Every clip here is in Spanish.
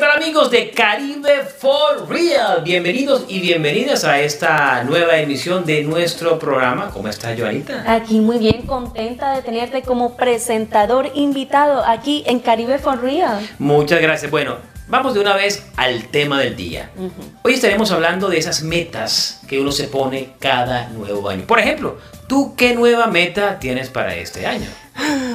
tal amigos de Caribe for Real? Bienvenidos y bienvenidas a esta nueva emisión de nuestro programa. ¿Cómo estás, Joanita? Aquí muy bien, contenta de tenerte como presentador invitado aquí en Caribe for Real. Muchas gracias. Bueno, vamos de una vez al tema del día. Hoy estaremos hablando de esas metas que uno se pone cada nuevo año. Por ejemplo, ¿tú qué nueva meta tienes para este año?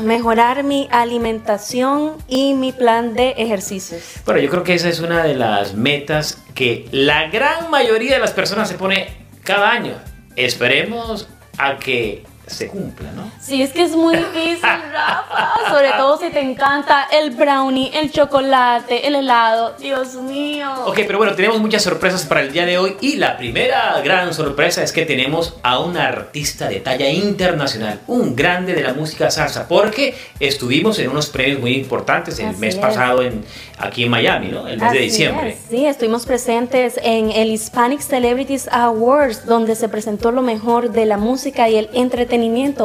Mejorar mi alimentación y mi plan de ejercicios. Bueno, yo creo que esa es una de las metas que la gran mayoría de las personas se pone cada año. Esperemos a que se cumpla, ¿no? Sí, es que es muy difícil, Rafa. Sobre todo si te encanta el brownie, el chocolate, el helado. Dios mío. Ok, pero bueno, tenemos muchas sorpresas para el día de hoy y la primera gran sorpresa es que tenemos a un artista de talla internacional, un grande de la música salsa, porque estuvimos en unos premios muy importantes el Así mes es. pasado en, aquí en Miami, ¿no? El mes de Así diciembre. es, Sí, estuvimos presentes en el Hispanic Celebrities Awards, donde se presentó lo mejor de la música y el entretenimiento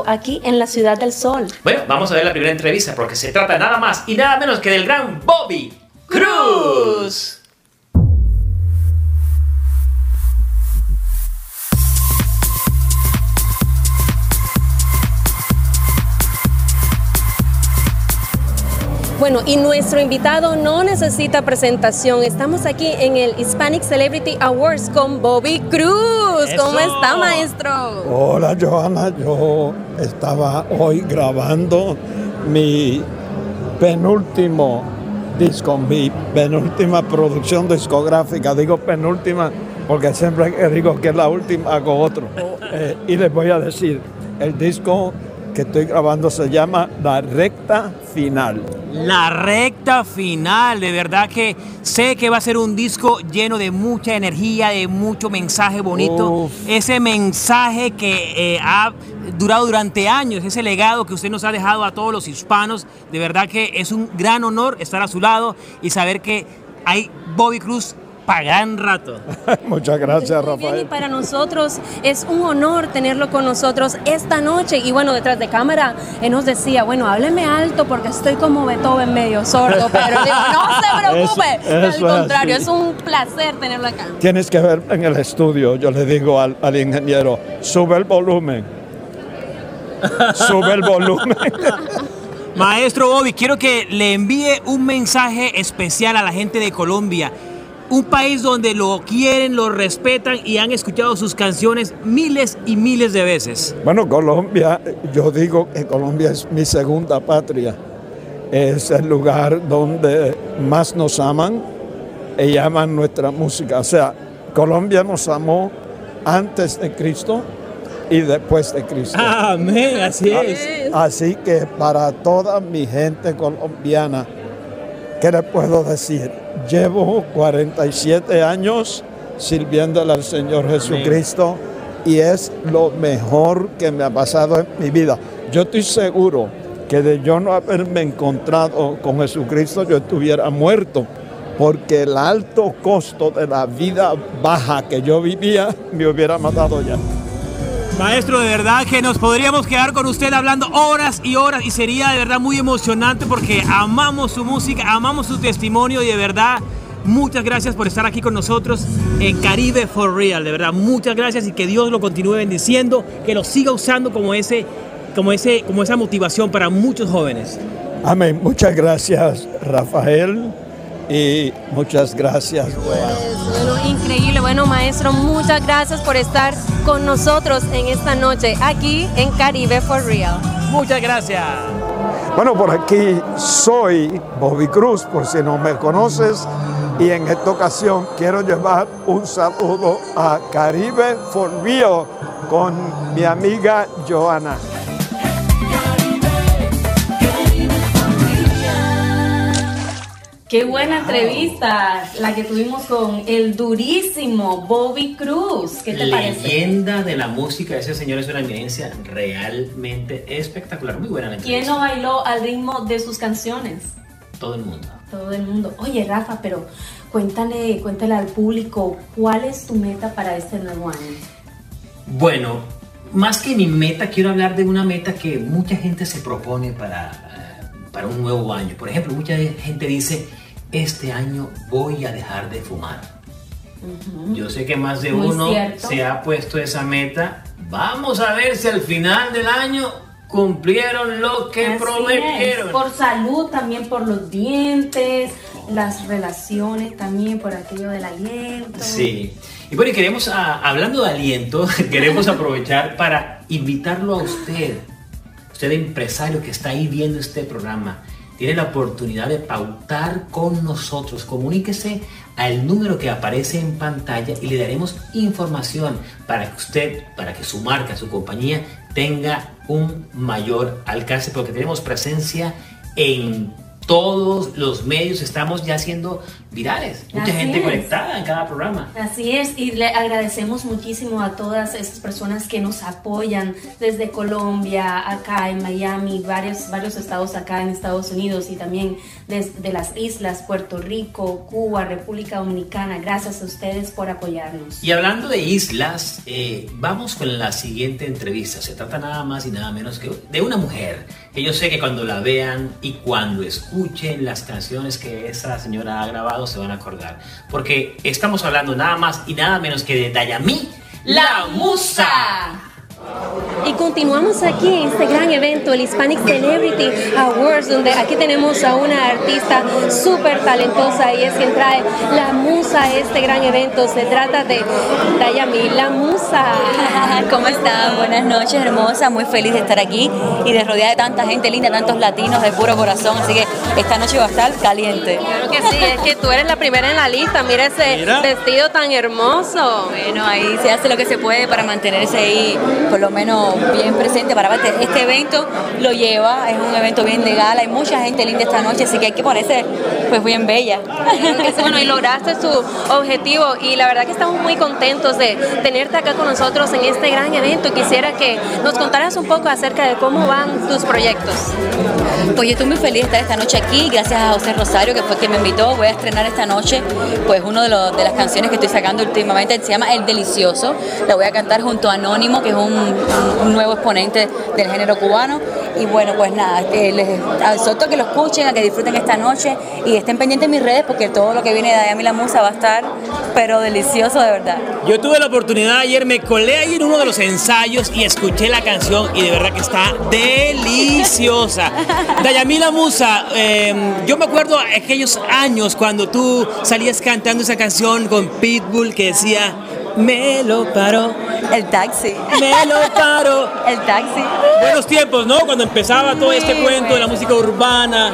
aquí en la Ciudad del Sol. Bueno, vamos a ver la primera entrevista porque se trata nada más y nada menos que del gran Bobby Cruz. Bueno, y nuestro invitado no necesita presentación. Estamos aquí en el Hispanic Celebrity Awards con Bobby Cruz. ¿Cómo está, maestro? Hola Johanna, yo estaba hoy grabando mi penúltimo disco, mi penúltima producción discográfica. Digo penúltima porque siempre que digo que es la última hago otro. Eh, y les voy a decir, el disco que estoy grabando se llama La Recta Final. La recta final, de verdad que sé que va a ser un disco lleno de mucha energía, de mucho mensaje bonito. Uf. Ese mensaje que eh, ha durado durante años, ese legado que usted nos ha dejado a todos los hispanos, de verdad que es un gran honor estar a su lado y saber que hay Bobby Cruz para gran rato. Muchas gracias Muy bien, y Rafael. para nosotros es un honor tenerlo con nosotros esta noche. Y bueno, detrás de cámara, él nos decía, bueno, hábleme alto porque estoy como Beethoven medio sordo, pero digo, no se preocupe. Eso- eso al es contrario, así. es un placer tenerlo acá. Tienes que ver en el estudio, yo le digo al, al ingeniero, sube el volumen. Sube el volumen. Maestro Bobby, quiero que le envíe un mensaje especial a la gente de Colombia. Un país donde lo quieren, lo respetan y han escuchado sus canciones miles y miles de veces. Bueno, Colombia, yo digo que Colombia es mi segunda patria. Es el lugar donde más nos aman y aman nuestra música. O sea, Colombia nos amó antes de Cristo y después de Cristo. Amén, así Así que para toda mi gente colombiana, ¿qué le puedo decir? Llevo 47 años sirviéndole al Señor Jesucristo y es lo mejor que me ha pasado en mi vida. Yo estoy seguro que de yo no haberme encontrado con Jesucristo, yo estuviera muerto, porque el alto costo de la vida baja que yo vivía me hubiera matado ya. Maestro, de verdad que nos podríamos quedar con usted hablando horas y horas y sería de verdad muy emocionante porque amamos su música, amamos su testimonio y de verdad muchas gracias por estar aquí con nosotros en Caribe for Real, de verdad muchas gracias y que Dios lo continúe bendiciendo, que lo siga usando como ese como ese como esa motivación para muchos jóvenes. Amén. Muchas gracias, Rafael. Y muchas gracias. Bueno, increíble. Bueno, maestro, muchas gracias por estar con nosotros en esta noche aquí en Caribe for Real. Muchas gracias. Bueno, por aquí soy Bobby Cruz, por si no me conoces. Y en esta ocasión quiero llevar un saludo a Caribe for Real con mi amiga Joana. Qué buena entrevista la que tuvimos con el durísimo Bobby Cruz. ¿Qué te parece? Leyenda de la música, ese señor es una eminencia realmente espectacular, muy buena la ¿Quién entrevista. no bailó al ritmo de sus canciones? Todo el mundo. Todo el mundo. Oye, Rafa, pero cuéntale, cuéntale al público cuál es tu meta para este nuevo año. Bueno, más que mi meta, quiero hablar de una meta que mucha gente se propone para, eh, para un nuevo año. Por ejemplo, mucha gente dice, este año voy a dejar de fumar. Yo sé que más de Muy uno cierto. se ha puesto esa meta. Vamos a ver si al final del año cumplieron lo que Así prometieron. es. Por salud, también por los dientes, las relaciones, también por aquello del aliento. Sí. Y bueno, y queremos, ah, hablando de aliento, queremos aprovechar para invitarlo a usted, usted empresario que está ahí viendo este programa, tiene la oportunidad de pautar con nosotros. Comuníquese al número que aparece en pantalla y le daremos información para que usted, para que su marca, su compañía tenga un mayor alcance, porque tenemos presencia en todos los medios, estamos ya siendo virales. Mucha Así gente es. conectada en cada programa. Así es, y le agradecemos muchísimo a todas esas personas que nos apoyan desde Colombia, acá en Miami, varios, varios estados acá en Estados Unidos y también desde las islas, Puerto Rico, Cuba, República Dominicana. Gracias a ustedes por apoyarnos. Y hablando de islas, eh, vamos con la siguiente entrevista. Se trata nada más y nada menos que de una mujer que yo sé que cuando la vean y cuando escuchen las canciones que esa señora ha grabado se van a acordar. Porque estamos hablando nada más y nada menos que de Dayami, la musa. Y continuamos aquí en este gran evento, el Hispanic Celebrity Awards, donde aquí tenemos a una artista súper talentosa y es quien trae la musa a este gran evento. Se trata de Dayami, la musa. ¿Cómo están? Buenas noches, hermosa. Muy feliz de estar aquí y de rodear de tanta gente linda, tantos latinos de puro corazón. Así que esta noche va a estar caliente. Claro que sí, es que tú eres la primera en la lista. Mira ese Mira. vestido tan hermoso. Bueno, ahí se hace lo que se puede para mantenerse ahí, por lo menos bien presente. Para parte. Este evento lo lleva, es un evento bien de gala. Hay mucha gente linda esta noche, así que hay que ponerse pues bien bella. Bueno, y lograste su objetivo y la verdad que estamos muy contentos de tenerte acá con nosotros en este gran evento. Quisiera que nos contaras un poco acerca de cómo van tus proyectos. Pues yo estoy muy feliz de estar esta noche aquí, gracias a José Rosario, que fue quien me invitó. Voy a estrenar esta noche, pues, uno de, de las canciones que estoy sacando últimamente, se llama El Delicioso. La voy a cantar junto a Anónimo, que es un, un nuevo exponente del género cubano. Y bueno, pues nada, les exhorto a que lo escuchen, a que disfruten esta noche y estén pendientes en mis redes, porque todo lo que viene de Ayami la Musa va a estar, pero delicioso de verdad. Yo tuve la oportunidad ayer, me colé ahí en uno de los ensayos y escuché la canción y de verdad que está deliciosa. Dayamila Musa, eh, yo me acuerdo aquellos años cuando tú salías cantando esa canción con Pitbull que decía, me lo paró, El taxi. me lo paró. El taxi. Buenos tiempos, ¿no? Cuando empezaba todo este cuento de la música urbana.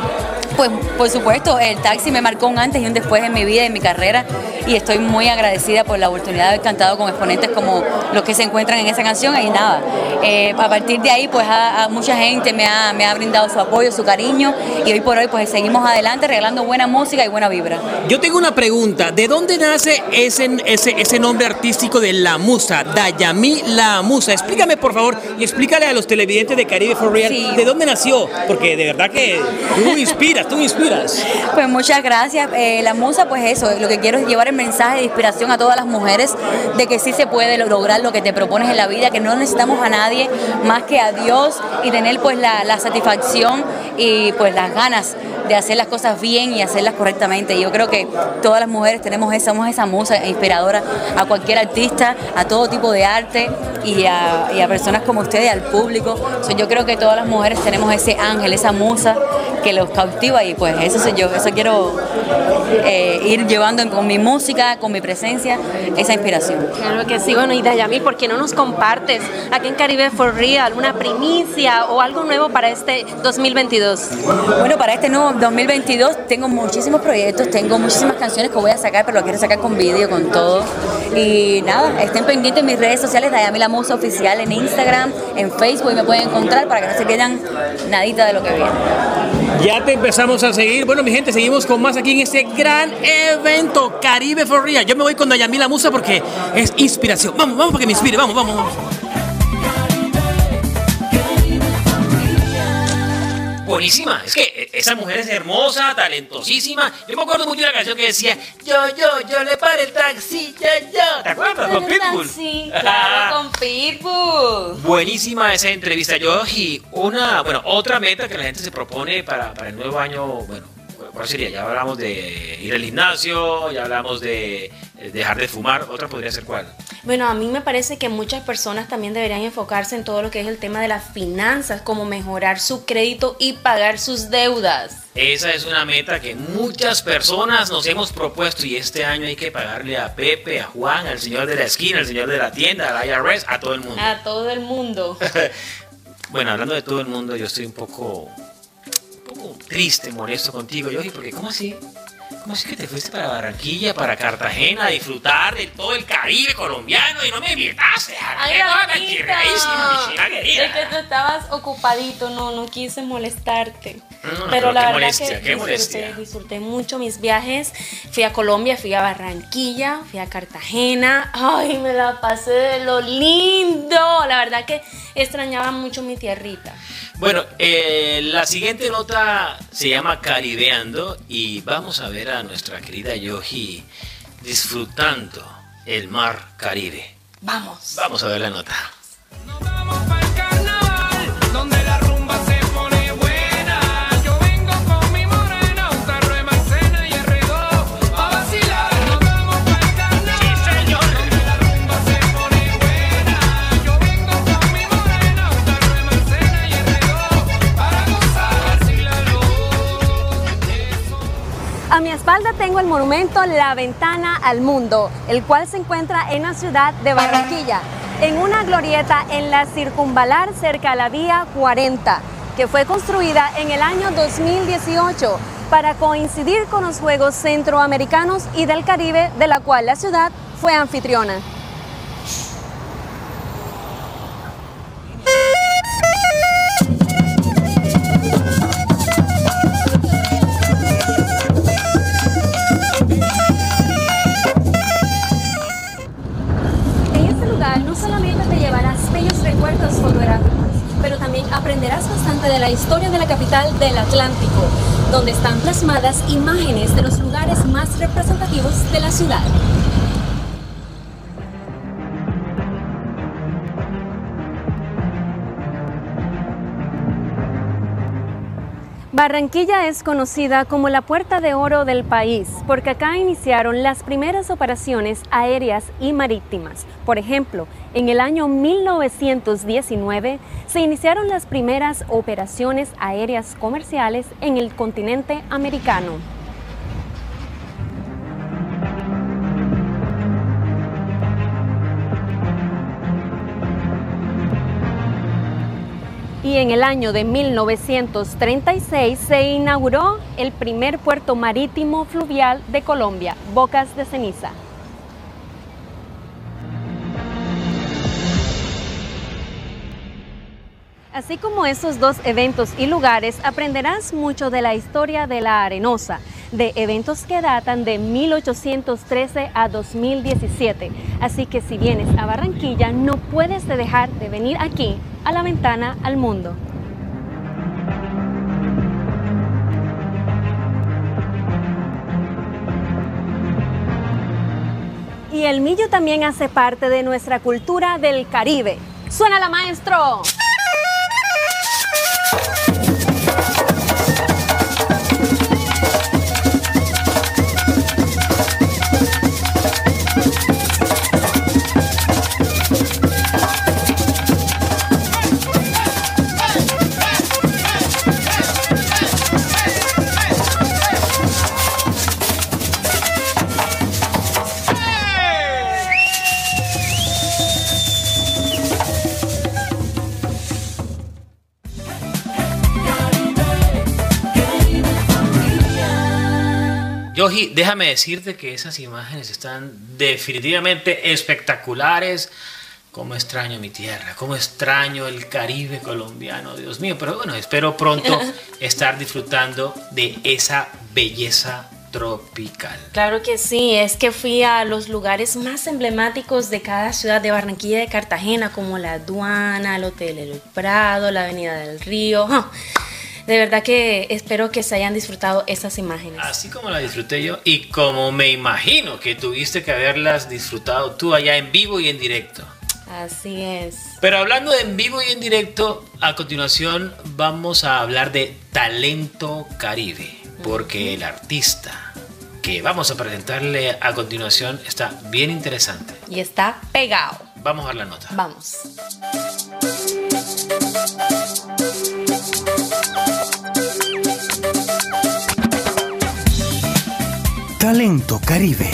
Pues por supuesto, el taxi me marcó un antes y un después en mi vida y en mi carrera y estoy muy agradecida por la oportunidad de haber cantado con exponentes como los que se encuentran en esa canción y nada, eh, a partir de ahí pues a, a mucha gente me ha, me ha brindado su apoyo, su cariño y hoy por hoy pues seguimos adelante regalando buena música y buena vibra. Yo tengo una pregunta, ¿de dónde nace ese, ese, ese nombre artístico de La Musa, Dayami La Musa? Explícame por favor y explícale a los televidentes de Caribe for Real, Sí. ¿de dónde nació? Porque de verdad que tú inspiras, tú inspiras. Pues muchas gracias. Eh, la musa, pues eso, lo que quiero es llevar el mensaje de inspiración a todas las mujeres de que sí se puede lo- lograr lo que te propones en la vida, que no necesitamos a nadie más que a Dios y tener pues la, satisfacción y pues las ganas de hacer las cosas bien y hacerlas correctamente. Yo creo que todas las mujeres tenemos esa, esa musa inspiradora a cualquier artista, a todo tipo de arte y a, y a personas como ustedes, al público. So, yo creo que todas las mujeres tenemos ese ángel, esa musa que los cautiva y pues eso soy yo, eso quiero eh, ir llevando con mi música, con mi presencia, esa inspiración. Claro que sí, bueno, y Dayami, ¿por qué no nos compartes aquí en Caribe for Real una primicia o algo nuevo para este 2022? Bueno, para este nuevo 2022 tengo muchísimos proyectos, tengo muchísimas canciones que voy a sacar, pero lo quiero sacar con vídeo, con todo. Y nada, estén pendientes en mis redes sociales, Dayami La Musa Oficial en Instagram, en Facebook, y me pueden encontrar para que no se pierdan nadita de lo que viene. Ya te empezamos a seguir. Bueno, mi gente, seguimos con más aquí en este gran evento Caribe for Real. Yo me voy con Dayami La Musa porque es inspiración. Vamos, vamos, para que me inspire. Vamos, vamos, vamos. Buenísima, es que esa mujer es hermosa, talentosísima. Yo me acuerdo mucho de la canción que decía Yo, yo, yo le paré el taxi, yo, yo. ¿Te acuerdas? Con Pitbull. Sí, claro, con Pitbull. Buenísima esa entrevista, yo y una, bueno, otra meta que la gente se propone para, para el nuevo año, bueno, ¿Cuál sería? Ya hablamos de ir al gimnasio, ya hablamos de eh, dejar de fumar. ¿Otra podría ser cuál? Bueno, a mí me parece que muchas personas también deberían enfocarse en todo lo que es el tema de las finanzas, como mejorar su crédito y pagar sus deudas. Esa es una meta que muchas personas nos hemos propuesto y este año hay que pagarle a Pepe, a Juan, al señor de la esquina, al señor de la tienda, al IRS, a todo el mundo. A todo el mundo. bueno, hablando de todo el mundo, yo estoy un poco, un poco triste, molesto contigo, Yogi, porque ¿cómo así? ¿Cómo así que te fuiste para Barranquilla, para Cartagena, a disfrutar de todo el Caribe colombiano y no me invitaste? Ay, Es que tú estabas ocupadito, no, no quise molestarte. pero, la verdad que disfruté, mucho mis viajes. Fui a Colombia, fui a Barranquilla, fui a Cartagena. Ay, me la pasé de lo lindo. La verdad que extrañaba mucho mi tierrita. Bueno, eh, la siguiente nota se llama Caribeando y vamos a ver a nuestra querida Yogi disfrutando el mar Caribe. Vamos. Vamos a ver la nota. Tengo el monumento La Ventana al Mundo, el cual se encuentra en la ciudad de Barranquilla, en una glorieta en la circunvalar cerca a la vía 40, que fue construida en el año 2018 para coincidir con los Juegos Centroamericanos y del Caribe, de la cual la ciudad fue anfitriona. Del Atlántico, donde están plasmadas imágenes de los lugares más representativos de la ciudad. Barranquilla es conocida como la puerta de oro del país porque acá iniciaron las primeras operaciones aéreas y marítimas. Por ejemplo, en el año 1919 se iniciaron las primeras operaciones aéreas comerciales en el continente americano. Y en el año de 1936 se inauguró el primer puerto marítimo fluvial de Colombia, Bocas de Ceniza. Así como esos dos eventos y lugares, aprenderás mucho de la historia de la Arenosa, de eventos que datan de 1813 a 2017. Así que si vienes a Barranquilla, no puedes dejar de venir aquí a la ventana al mundo. Y el millo también hace parte de nuestra cultura del Caribe. ¡Suena la maestro! Yogi, déjame decirte que esas imágenes están definitivamente espectaculares. Cómo extraño mi tierra, cómo extraño el Caribe colombiano, Dios mío. Pero bueno, espero pronto estar disfrutando de esa belleza tropical. Claro que sí, es que fui a los lugares más emblemáticos de cada ciudad de Barranquilla y de Cartagena, como la aduana, el Hotel El Prado, la Avenida del Río de verdad que espero que se hayan disfrutado esas imágenes. Así como la disfruté yo y como me imagino que tuviste que haberlas disfrutado tú allá en vivo y en directo. Así es. Pero hablando de en vivo y en directo, a continuación vamos a hablar de Talento Caribe. porque el artista que vamos a presentarle a continuación está bien interesante. Y está pegado. Vamos a ver la nota. Vamos. Talento Caribe.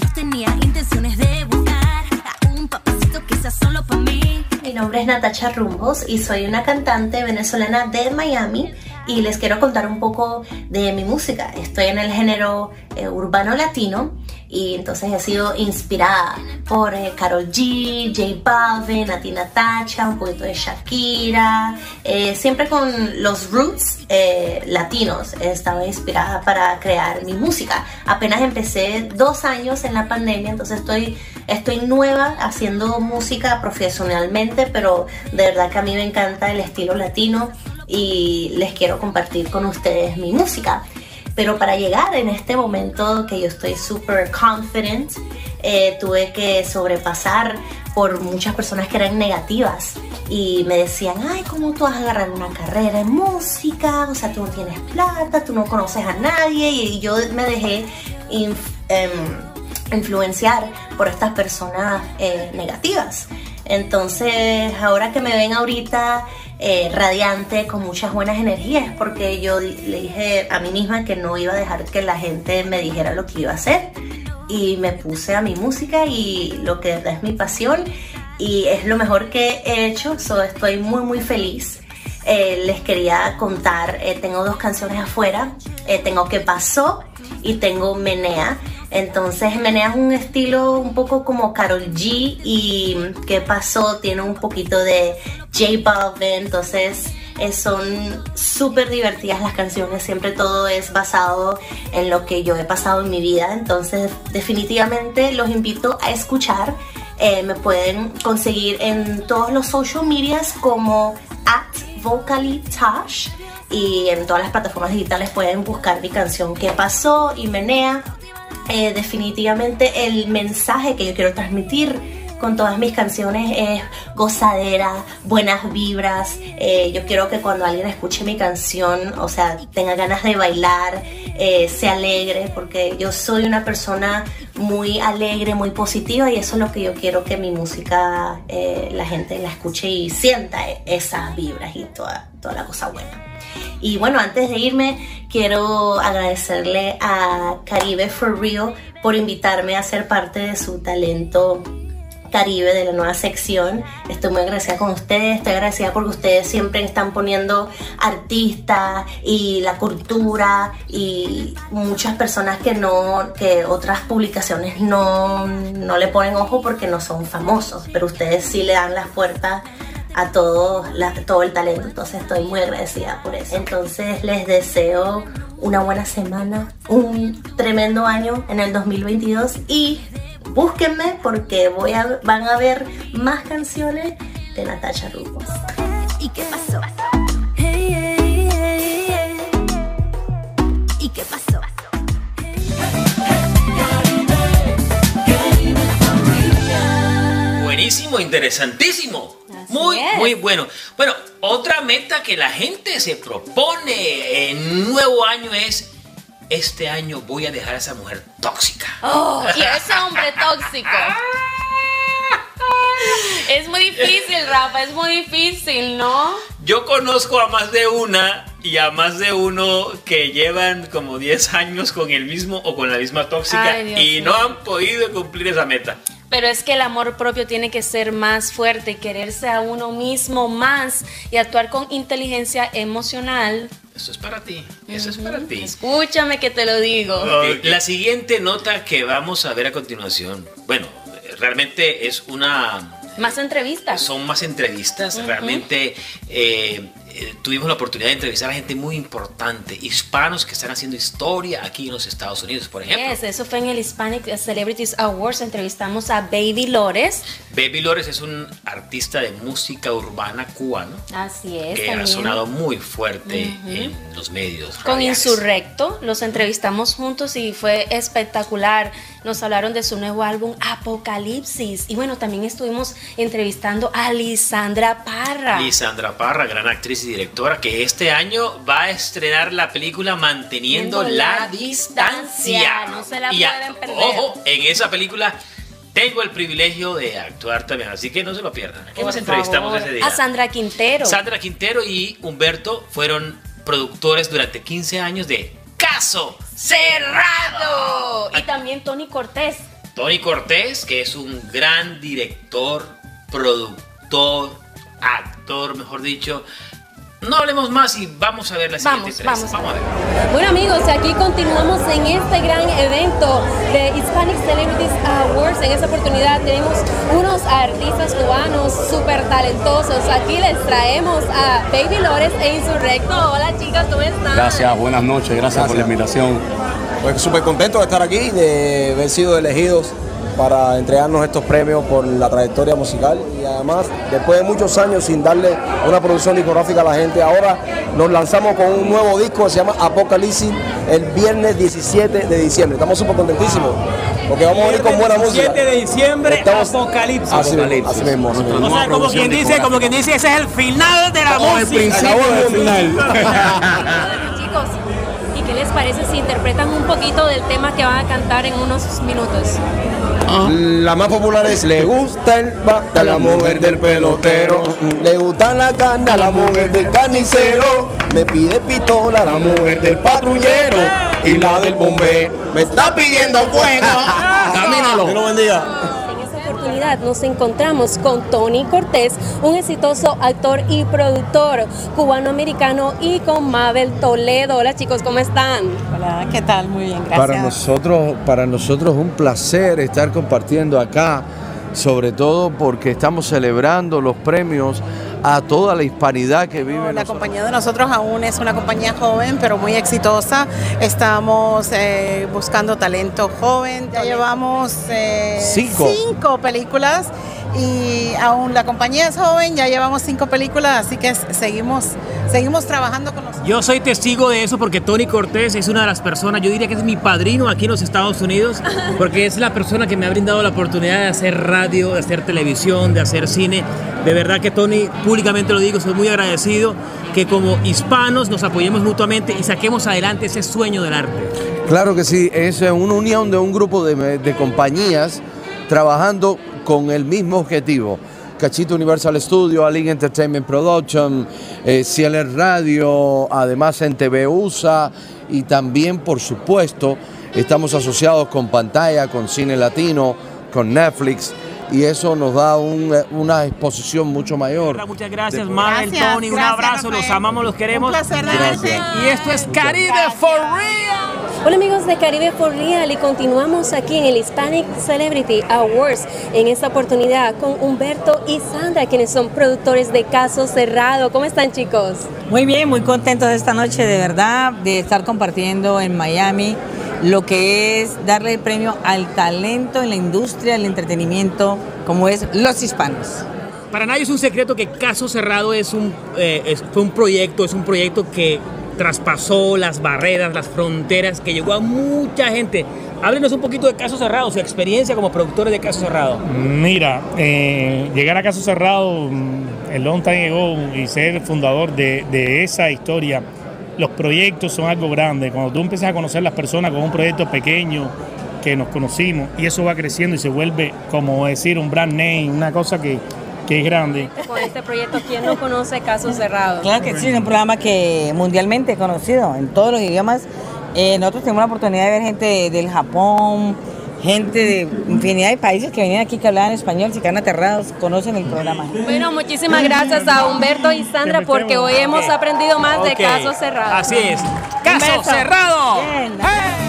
No tenía intenciones de buscar a un papacito que sea solo para mí. Mi nombre es Natacha Rumbos y soy una cantante venezolana de Miami y les quiero contar un poco de mi música. Estoy en el género eh, urbano latino y entonces he sido inspirada por eh, Karol G, J Balvin, Nati Natacha, un poquito de Shakira, eh, siempre con los roots eh, latinos he estado inspirada para crear mi música. Apenas empecé dos años en la pandemia, entonces estoy, estoy nueva haciendo música profesionalmente, pero de verdad que a mí me encanta el estilo latino y les quiero compartir con ustedes mi música. Pero para llegar en este momento que yo estoy súper confident, eh, tuve que sobrepasar por muchas personas que eran negativas y me decían, ay, ¿cómo tú vas a agarrar una carrera en música? O sea, tú no tienes plata, tú no conoces a nadie y yo me dejé em, influenciar por estas personas eh, negativas. Entonces, ahora que me ven ahorita eh, radiante, con muchas buenas energías, porque yo le dije a mí misma que no iba a dejar que la gente me dijera lo que iba a hacer. Y me puse a mi música y lo que verdad es mi pasión y es lo mejor que he hecho, so estoy muy muy feliz. Eh, les quería contar, eh, tengo dos canciones afuera, tengo Que Pasó y tengo Menea. Entonces Menea un estilo un poco como Carol G y ¿Qué pasó? Tiene un poquito de J Balvin, entonces eh, son súper divertidas las canciones, siempre todo es basado en lo que yo he pasado en mi vida, entonces definitivamente los invito a escuchar. Eh, me pueden conseguir en todos los social medias como at vocalitash y en todas las plataformas digitales pueden buscar mi canción ¿Qué pasó? y Menea. Eh, definitivamente el mensaje que yo quiero transmitir con todas mis canciones es gozadera, buenas vibras. Eh, yo quiero que cuando alguien escuche mi canción, o sea, tenga ganas de bailar, eh, se alegre, porque yo soy una persona muy alegre, muy positiva y eso es lo que yo quiero que mi música la gente la escuche y sienta eh, esas vibras y toda, toda la cosa buena. Y bueno, antes de irme, quiero agradecerle a Caribe for Real por invitarme a ser parte de su talento Caribe de la nueva sección. Estoy muy agradecida con ustedes, estoy agradecida porque ustedes siempre están poniendo artistas y la cultura y muchas personas que no, que otras publicaciones no, no le ponen ojo porque no son famosos, pero ustedes sí le dan las puertas a todo, la- todo el talento. Entonces estoy muy agradecida por eso. Entonces les deseo una buena semana, un tremendo año en el 2022 y búsquenme porque voy a, van a ver más canciones de Natasha Rubos. ¿Y qué pasó? Buenísimo, interesantísimo. Así muy, es. muy bueno. Bueno, otra meta que la gente se propone en nuevo año es, este año voy a dejar a esa mujer tóxica. Oh, y ese hombre tóxico. Es muy difícil, Rafa, es muy difícil, ¿no? Yo conozco a más de una y a más de uno que llevan como 10 años con el mismo o con la misma tóxica Ay, y no han podido cumplir esa meta. Pero es que el amor propio tiene que ser más fuerte, quererse a uno mismo más y actuar con inteligencia emocional. Eso es para ti, eso es para ti. Escúchame que te lo digo. La siguiente nota que vamos a ver a continuación, bueno, realmente es una Más entrevistas. son más entrevistas. Realmente eh, eh, tuvimos la oportunidad de entrevistar a gente muy importante, hispanos que están haciendo historia aquí en los Estados Unidos, por ejemplo. Yes, eso fue en el Hispanic Celebrities Awards. Entrevistamos a Baby Lores. Baby Lores es un artista de música urbana cubano Así es. que ha sonado muy fuerte en los medios. Con radiales. Insurrecto, los entrevistamos juntos y fue espectacular. Nos hablaron de su nuevo álbum Apocalipsis. Y bueno, también estuvimos entrevistando a Lisandra Parra. Lisandra Parra, gran actriz y directora que este año va a estrenar la película Manteniendo la, la distancia. distancia. No se la Y a- pueden perder. Ojo, en esa película tengo el privilegio de actuar también, así que no se lo pierdan. Por más entrevistamos favor. ese día. A Sandra Quintero. Sandra Quintero y Humberto fueron productores durante 15 años de Caso Cerrado. Y también Tony Cortés. Tony Cortés, que es un gran director, productor, actor, mejor dicho. No hablemos más y vamos a ver la siguiente Vamos, entrevista. vamos. a ver. Bueno amigos, aquí continuamos en este gran evento de Hispanic Celebrities Awards. En esta oportunidad tenemos unos artistas cubanos súper talentosos. Aquí les traemos a Baby Lores e Insurrecto. Hola chicas, ¿cómo están? Gracias, buenas noches, gracias, por la invitación. Pues súper contento de estar aquí, de haber sido elegidos para entregarnos estos premios por la trayectoria musical y además después de muchos años sin darle una producción discográfica a la gente, ahora nos lanzamos con un nuevo disco que se llama Apocalipsis el viernes 17 de diciembre. Estamos súper contentísimos porque vamos a venir con buena música. 7 de diciembre, Estamos- Apocalipsis. Así mismo, así mismo. así mismo. O sea, como quien dice, como quien dice, ese es el final de la O el música. principio del final. parece si interpretan un poquito del tema que van a cantar en unos minutos? La más popular es Le gusta el bata a la mujer del pelotero. Le gusta la carne a la mujer del carnicero. Me pide pistola a la mujer del patrullero. Y la del bombero. Me está pidiendo fuego. Camínalo. Dios lo bendiga. En esta oportunidad nos encontramos con Tony Cortés, un exitoso actor y productor cubano-americano, y con Mabel Toledo. Hola chicos, ¿cómo están? Hola, ¿qué tal? Muy bien, gracias. Para nosotros, para nosotros un placer estar compartiendo acá, sobre todo porque estamos celebrando los premios a toda la hispanidad que vive. La nosotros. compañía de nosotros aún es una compañía joven, pero muy exitosa. Estamos eh, buscando talento joven. Ya llevamos eh, Cinco. cinco películas y aún la compañía es joven. Ya llevamos cinco películas, así que seguimos, seguimos trabajando con nosotros. Yo soy testigo de eso porque Tony Cortés es una de las personas, yo diría que es mi padrino aquí en los Estados Unidos, porque es la persona que me ha brindado la oportunidad de hacer radio, de hacer televisión, de hacer cine. De verdad que Tony, públicamente lo digo, soy muy agradecido que como hispanos nos apoyemos mutuamente y saquemos adelante ese sueño del arte. Claro que sí, es una unión de un grupo de, compañías trabajando con el mismo objetivo. Cachito Universal Studio, Alien Entertainment Production, eh, Radio, además en TV USA y también, por supuesto, estamos asociados con Pantalla, con Cine Latino, con Netflix y eso nos da un, eh, una exposición mucho mayor. Muchas gracias, De- Gracias, Tony, un abrazo, los amamos, los queremos. Un placer de Gracias. Y esto es Caribe for Real. Hola amigos de Caribe for Real y continuamos aquí en el Hispanic Celebrity Awards en esta oportunidad con Humberto y Sandra quienes son productores de Caso Cerrado. ¿Cómo están chicos? Muy bien, muy contentos esta noche de verdad de estar compartiendo en Miami lo que es darle el premio al talento en la industria del entretenimiento como es los hispanos. Para nadie es un secreto que Caso Cerrado es un, eh, es- fue un proyecto, es un proyecto que traspasó las barreras, las fronteras, que llegó a mucha gente. Háblenos un poquito de Caso Cerrado, su experiencia como productores de Caso Cerrado. Mira, eh, llegar a Caso Cerrado, el long time ago y ser fundador de, de esa historia, los proyectos son algo grande. Cuando tú empiezas a conocer las personas con un proyecto pequeño que nos conocimos y eso va creciendo y se vuelve, como decir, un brand name, una cosa que, que es grande. Con este proyecto, ¿quién no conoce Caso Cerrado? Claro que sí, es un programa que mundialmente conocido en todos los idiomas. Eh, nosotros tenemos la oportunidad de ver gente de- del Japón, gente de infinidad de países que venían aquí que hablaban español, se quedan aterrados, conocen el programa. Bueno, muchísimas gracias a Humberto y Sandra porque hoy hemos aprendido más de Caso Cerrado. Así es. Caso. Cerrado. Y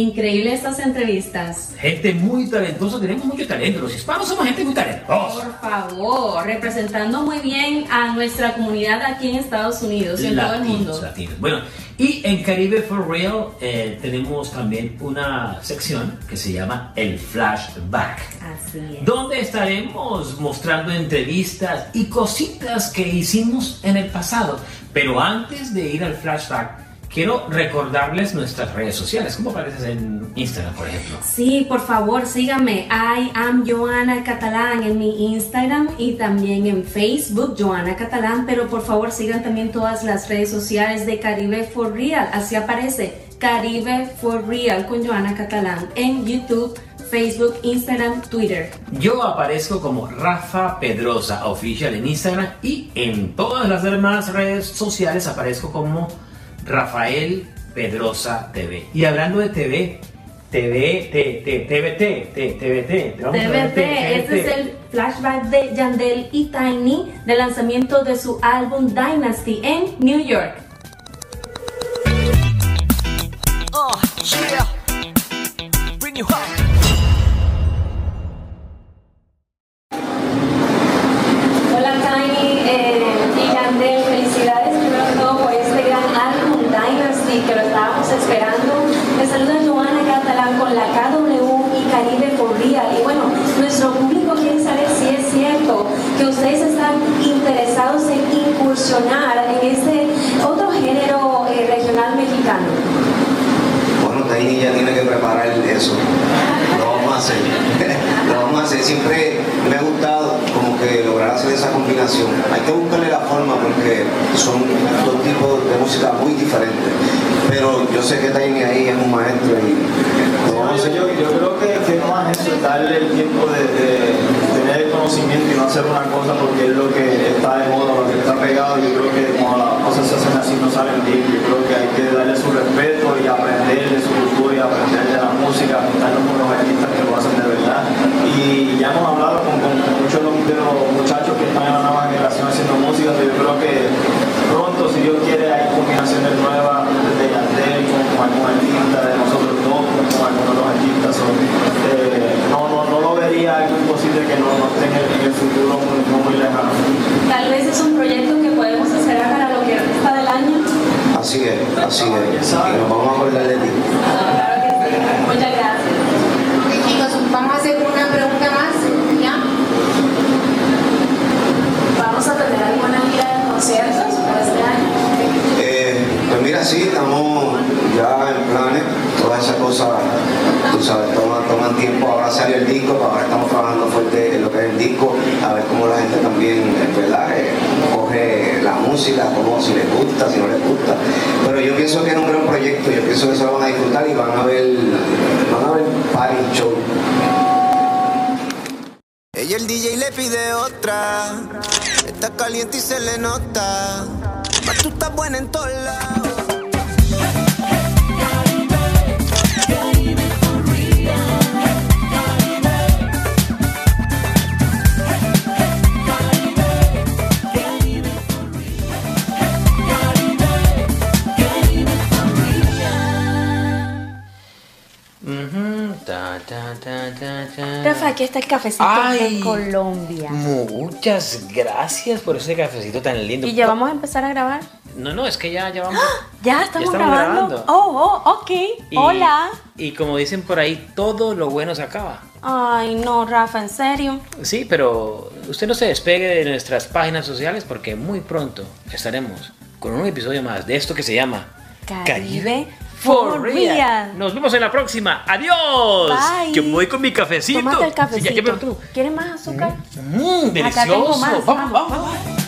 increíble estas entrevistas. Gente muy talentosa, tenemos mucho talento. Los hispanos somos gente muy talentosa. Por favor, representando muy bien a nuestra comunidad aquí en Estados Unidos y en todo el mundo. latinos. Bueno, y en Caribe for Real eh, tenemos también una sección que se llama el flashback. Así es. donde estaremos mostrando entrevistas y cositas que hicimos en el pasado. Pero antes de ir al flashback, quiero recordarles nuestras redes sociales. ¿Cómo apareces en Instagram, por ejemplo? Sí, por favor, síganme. I am Joana Catalán en mi Instagram y también en Facebook, Joana Catalán. Pero por favor, sigan también todas las redes sociales de Caribe for Real. Así aparece Caribe for Real con Joana Catalán en YouTube. Facebook, Instagram, Twitter. Yo aparezco como Rafa Pedrosa Official en Instagram y en todas las demás redes sociales aparezco como Rafael Pedrosa TV. Y hablando de TV, TV, T, T, TVT, T, TVT, TVT, este es el flashback de Yandel y Tiny del lanzamiento de su álbum Dynasty en New York. Oh, yeah. Bring you up. Hola Tiny eh, y Yandel, felicidades primero que todo por este gran álbum Dynasty que lo estábamos esperando. Les saluda Joana Catalán con la KW y Caribe for Real. Y bueno, nuestro público quiere saber si es cierto que ustedes están interesados en incursionar en este otro género eh, regional mexicano. Bueno, Tiny ya tiene que preparar eso. Lo vamos a hacer. Lo vamos a hacer. Siempre me ha gustado como que lograr hacer esa combinación. Hay que buscarle la forma porque son dos tipos de música muy diferentes. Pero yo sé que Tiny ahí es un maestro y hacer. Yo, yo creo que, que no más eso es darle el tiempo de, de conocimiento y no hacer una cosa porque es lo que está de moda, lo que está pegado. Yo creo que cuando las cosas se hacen así no salen bien. Yo creo que hay que darle su respeto y aprender de su cultura y aprender de la música, juntarnos con los artistas que lo hacen de verdad. Y ya hemos hablado con, muchos de los- muchachos que están en la nueva generación haciendo música, pero yo creo que pronto, si Dios quiere, hay combinaciones nuevas de Yandel con, con algún artista, de nosotros dos con, algunos artistas. So, eh, no, no, no lo vería algo imposible que no, no esté en el, futuro muy, muy lejano. Tal vez es un proyecto que podemos esperar para lo que resta del año. Así es, así es. Y nos vamos a acordar de ti. Muchas gracias. Chicos, vamos a hacer una pregunta más. ¿Ya? Vamos a tener alguna gira de conciertos para este año. Eh, pues mira, sí, estamos ya en planes, todas esas cosas, tú sabes, toman, toman tiempo. Ahora salió el disco, ahora estamos trabajando fuerte en lo que es el disco, a ver cómo la gente también, eh, ¿verdad? Eh, coge la música, cómo, si les gusta, si no les gusta. Pero yo pienso que es un gran proyecto, yo pienso que se lo van a disfrutar y van a ver, van a ver party show. Ella el DJ le pide otra. Está caliente y se le nota. Tú estás buena en todos lados. Rafa, aquí está el cafecito Ay. de Colombia. Muchas gracias por ese cafecito tan lindo. ¿Y ya vamos a empezar a grabar? No, no, es que ya, ya vamos. Ya estamos, estamos grabando. grabando. Oh, oh, ok. Y- Hola. Y como dicen por ahí, todo lo bueno se acaba. Ay, no, Rafa, en serio. Sí, pero usted no se despegue de nuestras páginas sociales porque muy pronto estaremos con un episodio más de esto que se llama Caribe for Real. Nos vemos en la próxima. Adiós. Bye. Yo me voy con mi cafecito. Tómate el Sí, ya- ya cafecito. me. ¿Quieres más azúcar? Mm, Acá tengo delicioso. más. Vamos, vamos, vamos.